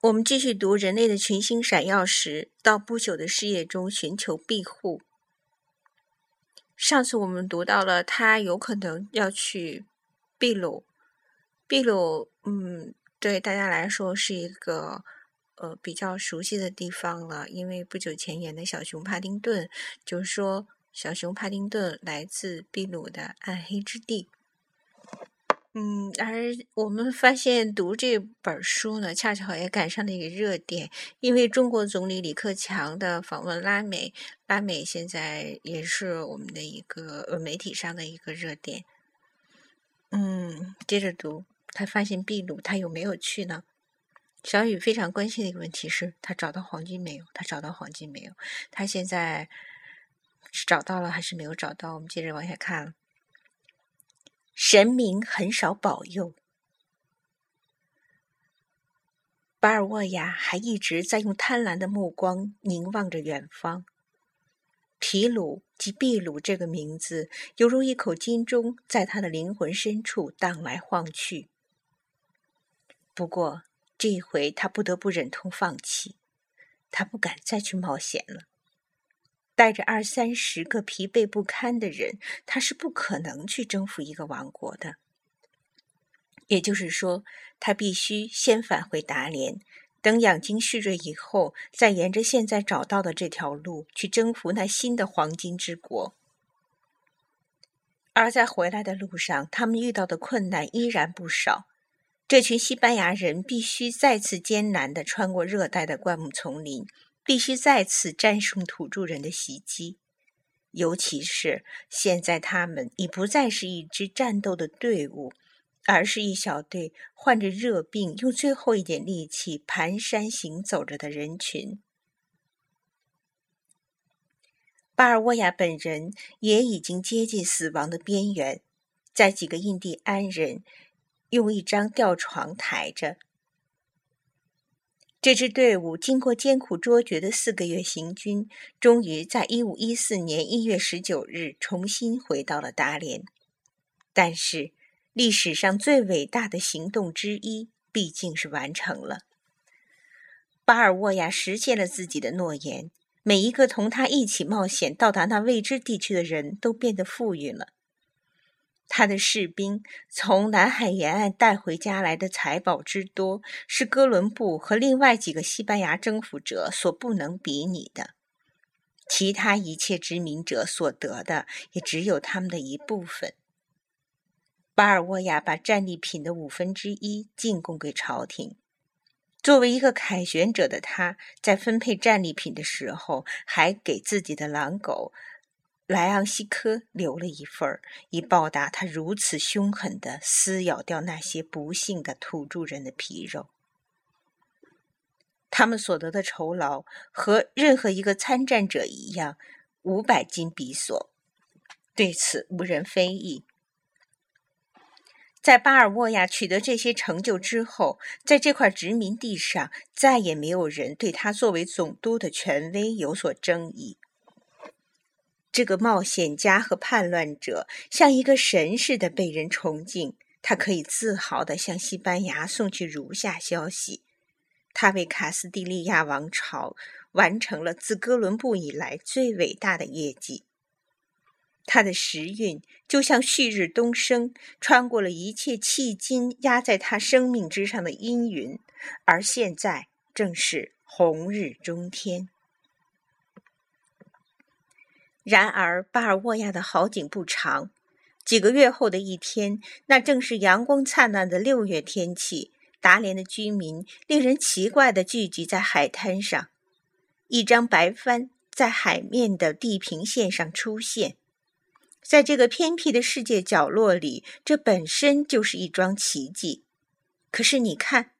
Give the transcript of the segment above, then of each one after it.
我们继续读人类的群星闪耀时，到不朽的事业中寻求庇护。上次我们读到了他有可能要去秘鲁，秘鲁，嗯，对大家来说是一个呃比较熟悉的地方了，因为不久前演的小熊帕丁顿就说小熊帕丁顿来自秘鲁的暗黑之地。嗯，而我们发现读这本书呢，恰巧也赶上了一个热点，因为中国总理李克强的访问拉美，拉美现在也是我们的一个呃媒体上的一个热点。嗯，接着读，他发现秘鲁，他有没有去呢？小雨非常关心的一个问题是，他找到黄金没有？他找到黄金没有？他现在是找到了还是没有找到？我们接着往下看。神明很少保佑。巴尔沃亚还一直在用贪婪的目光凝望着远方。皮鲁及秘鲁这个名字，犹如一口金钟，在他的灵魂深处荡来晃去。不过这一回，他不得不忍痛放弃，他不敢再去冒险了。带着二三十个疲惫不堪的人，他是不可能去征服一个王国的。也就是说，他必须先返回达连，等养精蓄锐以后，再沿着现在找到的这条路去征服那新的黄金之国。而在回来的路上，他们遇到的困难依然不少。这群西班牙人必须再次艰难地穿过热带的灌木丛林。必须再次战胜土著人的袭击，尤其是现在他们已不再是一支战斗的队伍，而是一小队患着热病、用最后一点力气蹒跚行走着的人群。巴尔沃亚本人也已经接近死亡的边缘，在几个印第安人用一张吊床抬着。这支队伍经过艰苦卓绝的四个月行军，终于在一五一四年一月十九日重新回到了达连。但是，历史上最伟大的行动之一毕竟是完成了。巴尔沃亚实现了自己的诺言，每一个同他一起冒险到达那未知地区的人都变得富裕了。他的士兵从南海沿岸带回家来的财宝之多，是哥伦布和另外几个西班牙征服者所不能比拟的。其他一切殖民者所得的，也只有他们的一部分。巴尔沃亚把战利品的五分之一进贡给朝廷。作为一个凯旋者的他，在分配战利品的时候，还给自己的狼狗。莱昂西科留了一份，以报答他如此凶狠的撕咬掉那些不幸的土著人的皮肉。他们所得的酬劳和任何一个参战者一样，五百金比索，对此无人非议。在巴尔沃亚取得这些成就之后，在这块殖民地上，再也没有人对他作为总督的权威有所争议。这个冒险家和叛乱者像一个神似的被人崇敬。他可以自豪地向西班牙送去如下消息：他为卡斯蒂利亚王朝完成了自哥伦布以来最伟大的业绩。他的时运就像旭日东升，穿过了一切迄今压在他生命之上的阴云，而现在正是红日中天。然而，巴尔沃亚的好景不长。几个月后的一天，那正是阳光灿烂的六月天气。达连的居民令人奇怪地聚集在海滩上，一张白帆在海面的地平线上出现。在这个偏僻的世界角落里，这本身就是一桩奇迹。可是，你看，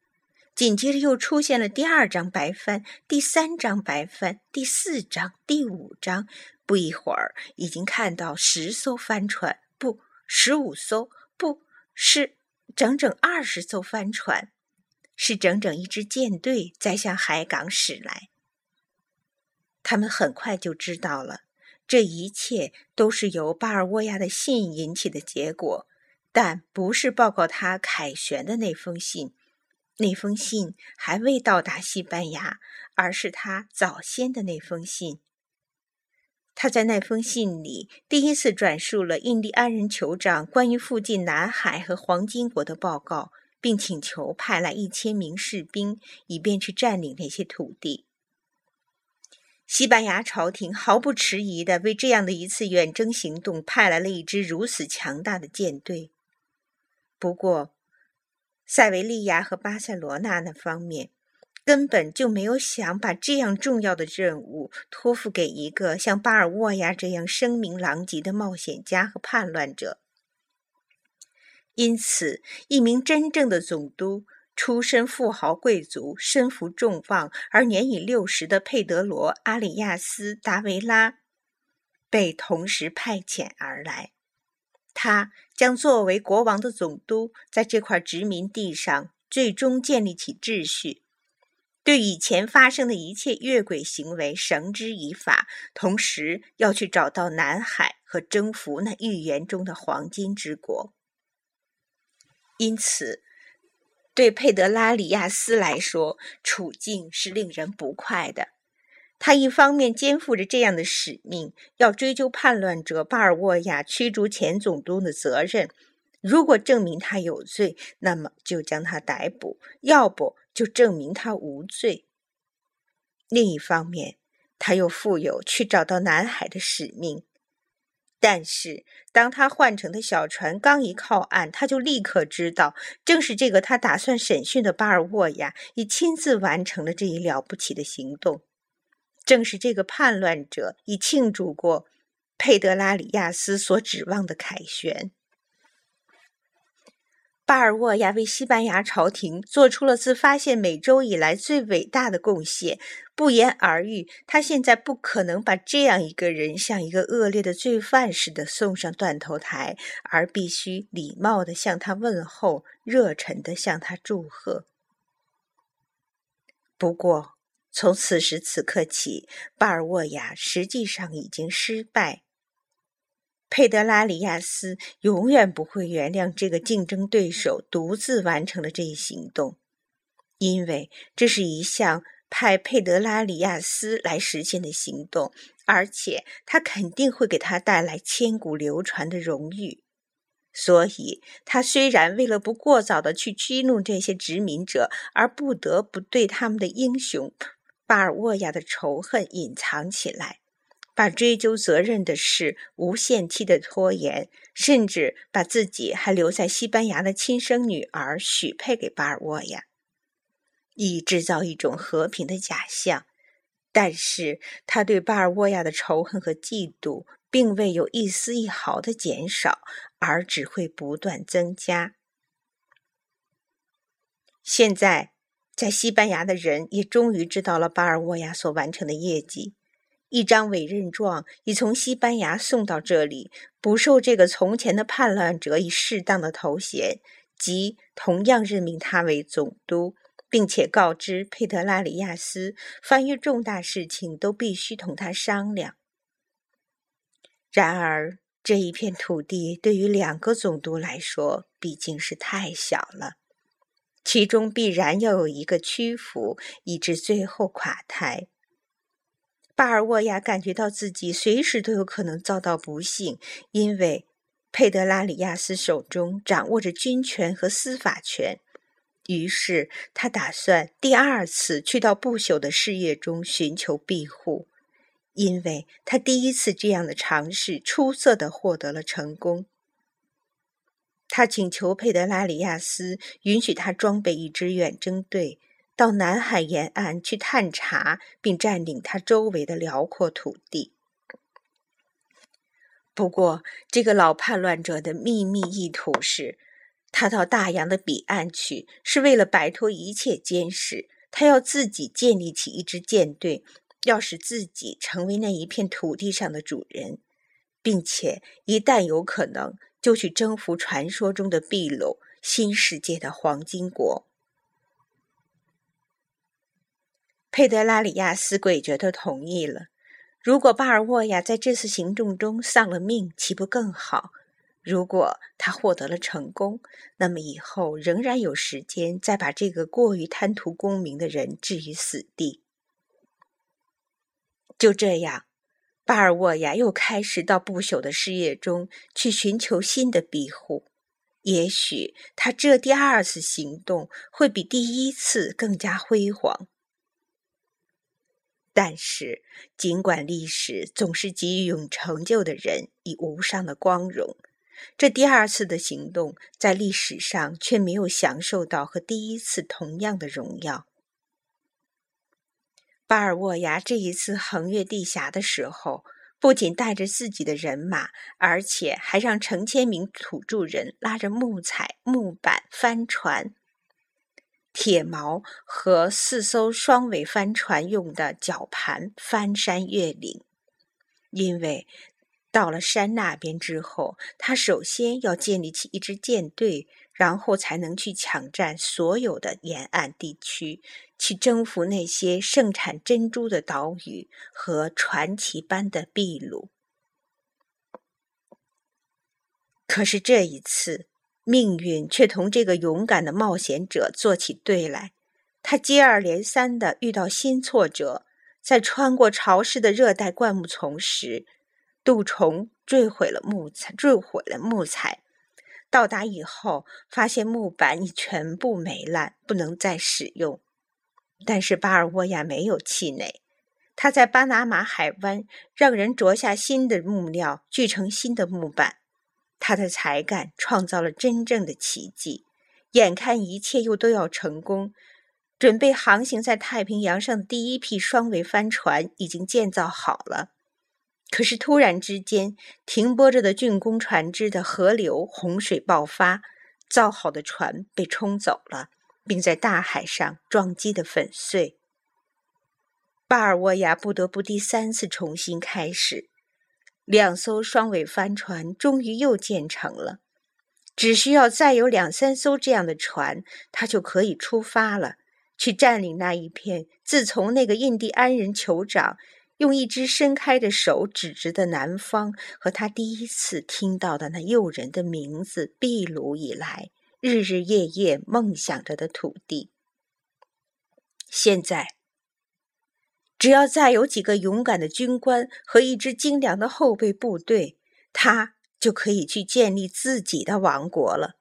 紧接着又出现了第二张白帆，第三张白帆，第四张，第五张。不一会儿，已经看到十艘帆船，不，十五艘，不是整整二十艘帆船，是整整一支舰队在向海港驶来。他们很快就知道了，这一切都是由巴尔沃亚的信引起的结果，但不是报告他凯旋的那封信，那封信还未到达西班牙，而是他早先的那封信。他在那封信里第一次转述了印第安人酋长关于附近南海和黄金国的报告，并请求派来一千名士兵，以便去占领那些土地。西班牙朝廷毫不迟疑地为这样的一次远征行动派来了一支如此强大的舰队。不过，塞维利亚和巴塞罗那那方面。根本就没有想把这样重要的任务托付给一个像巴尔沃亚这样声名狼藉的冒险家和叛乱者。因此，一名真正的总督、出身富豪贵族、身负重望而年已六十的佩德罗·阿里亚斯·达维拉被同时派遣而来。他将作为国王的总督，在这块殖民地上最终建立起秩序。对以前发生的一切越轨行为绳之以法，同时要去找到南海和征服那预言中的黄金之国。因此，对佩德拉里亚斯来说，处境是令人不快的。他一方面肩负着这样的使命，要追究叛乱者巴尔沃亚驱逐前总督的责任。如果证明他有罪，那么就将他逮捕；要不就证明他无罪。另一方面，他又负有去找到南海的使命。但是，当他换乘的小船刚一靠岸，他就立刻知道，正是这个他打算审讯的巴尔沃亚已亲自完成了这一了不起的行动。正是这个叛乱者已庆祝过佩德拉里亚斯所指望的凯旋。巴尔沃亚为西班牙朝廷做出了自发现美洲以来最伟大的贡献。不言而喻，他现在不可能把这样一个人像一个恶劣的罪犯似的送上断头台，而必须礼貌地向他问候，热忱地向他祝贺。不过，从此时此刻起，巴尔沃亚实际上已经失败。佩德拉里亚斯永远不会原谅这个竞争对手独自完成了这一行动，因为这是一项派佩德拉里亚斯来实现的行动，而且他肯定会给他带来千古流传的荣誉。所以，他虽然为了不过早的去激怒这些殖民者，而不得不对他们的英雄巴尔沃亚的仇恨隐藏起来。把追究责任的事无限期的拖延，甚至把自己还留在西班牙的亲生女儿许配给巴尔沃亚，以制造一种和平的假象。但是他对巴尔沃亚的仇恨和嫉妒并未有一丝一毫的减少，而只会不断增加。现在，在西班牙的人也终于知道了巴尔沃亚所完成的业绩。一张委任状已从西班牙送到这里，不受这个从前的叛乱者以适当的头衔，即同样任命他为总督，并且告知佩德拉里亚斯，凡遇重大事情都必须同他商量。然而，这一片土地对于两个总督来说毕竟是太小了，其中必然要有一个屈服，以致最后垮台。巴尔沃亚感觉到自己随时都有可能遭到不幸，因为佩德拉里亚斯手中掌握着军权和司法权。于是他打算第二次去到不朽的事业中寻求庇护，因为他第一次这样的尝试出色的获得了成功。他请求佩德拉里亚斯允许他装备一支远征队。到南海沿岸去探查，并占领他周围的辽阔土地。不过，这个老叛乱者的秘密意图是，他到大洋的彼岸去，是为了摆脱一切监视。他要自己建立起一支舰队，要使自己成为那一片土地上的主人，并且一旦有可能，就去征服传说中的秘鲁新世界的黄金国。佩德拉里亚斯诡谲的同意了。如果巴尔沃亚在这次行动中丧了命，岂不更好？如果他获得了成功，那么以后仍然有时间再把这个过于贪图功名的人置于死地。就这样，巴尔沃亚又开始到不朽的事业中去寻求新的庇护。也许他这第二次行动会比第一次更加辉煌。但是，尽管历史总是给予有成就的人以无上的光荣，这第二次的行动在历史上却没有享受到和第一次同样的荣耀。巴尔沃亚这一次横越地峡的时候，不仅带着自己的人马，而且还让成千名土著人拉着木材、木板、帆船。铁锚和四艘双尾帆船用的绞盘翻山越岭，因为到了山那边之后，他首先要建立起一支舰队，然后才能去抢占所有的沿岸地区，去征服那些盛产珍珠的岛屿和传奇般的秘鲁。可是这一次。命运却同这个勇敢的冒险者做起对来，他接二连三的遇到新挫折。在穿过潮湿的热带灌木丛时，杜虫坠毁了木材，坠毁了木材。到达以后，发现木板已全部霉烂，不能再使用。但是巴尔沃亚没有气馁，他在巴拿马海湾让人啄下新的木料，锯成新的木板。他的才干创造了真正的奇迹，眼看一切又都要成功，准备航行在太平洋上的第一批双桅帆船已经建造好了。可是突然之间，停泊着的竣工船只的河流洪水爆发，造好的船被冲走了，并在大海上撞击得粉碎。巴尔沃亚不得不第三次重新开始。两艘双尾帆船终于又建成了，只需要再有两三艘这样的船，他就可以出发了，去占领那一片自从那个印第安人酋长用一只伸开的手指着的南方和他第一次听到的那诱人的名字秘鲁以来，日日夜夜梦想着的土地。现在。只要再有几个勇敢的军官和一支精良的后备部队，他就可以去建立自己的王国了。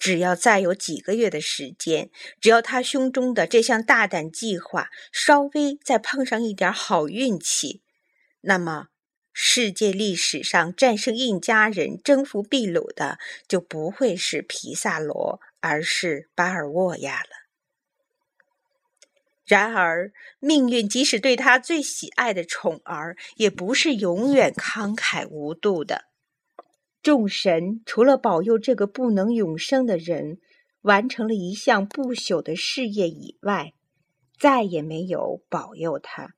只要再有几个月的时间，只要他胸中的这项大胆计划稍微再碰上一点好运气，那么世界历史上战胜印加人、征服秘鲁的就不会是皮萨罗，而是巴尔沃亚了。然而，命运即使对他最喜爱的宠儿，也不是永远慷慨无度的。众神除了保佑这个不能永生的人完成了一项不朽的事业以外，再也没有保佑他。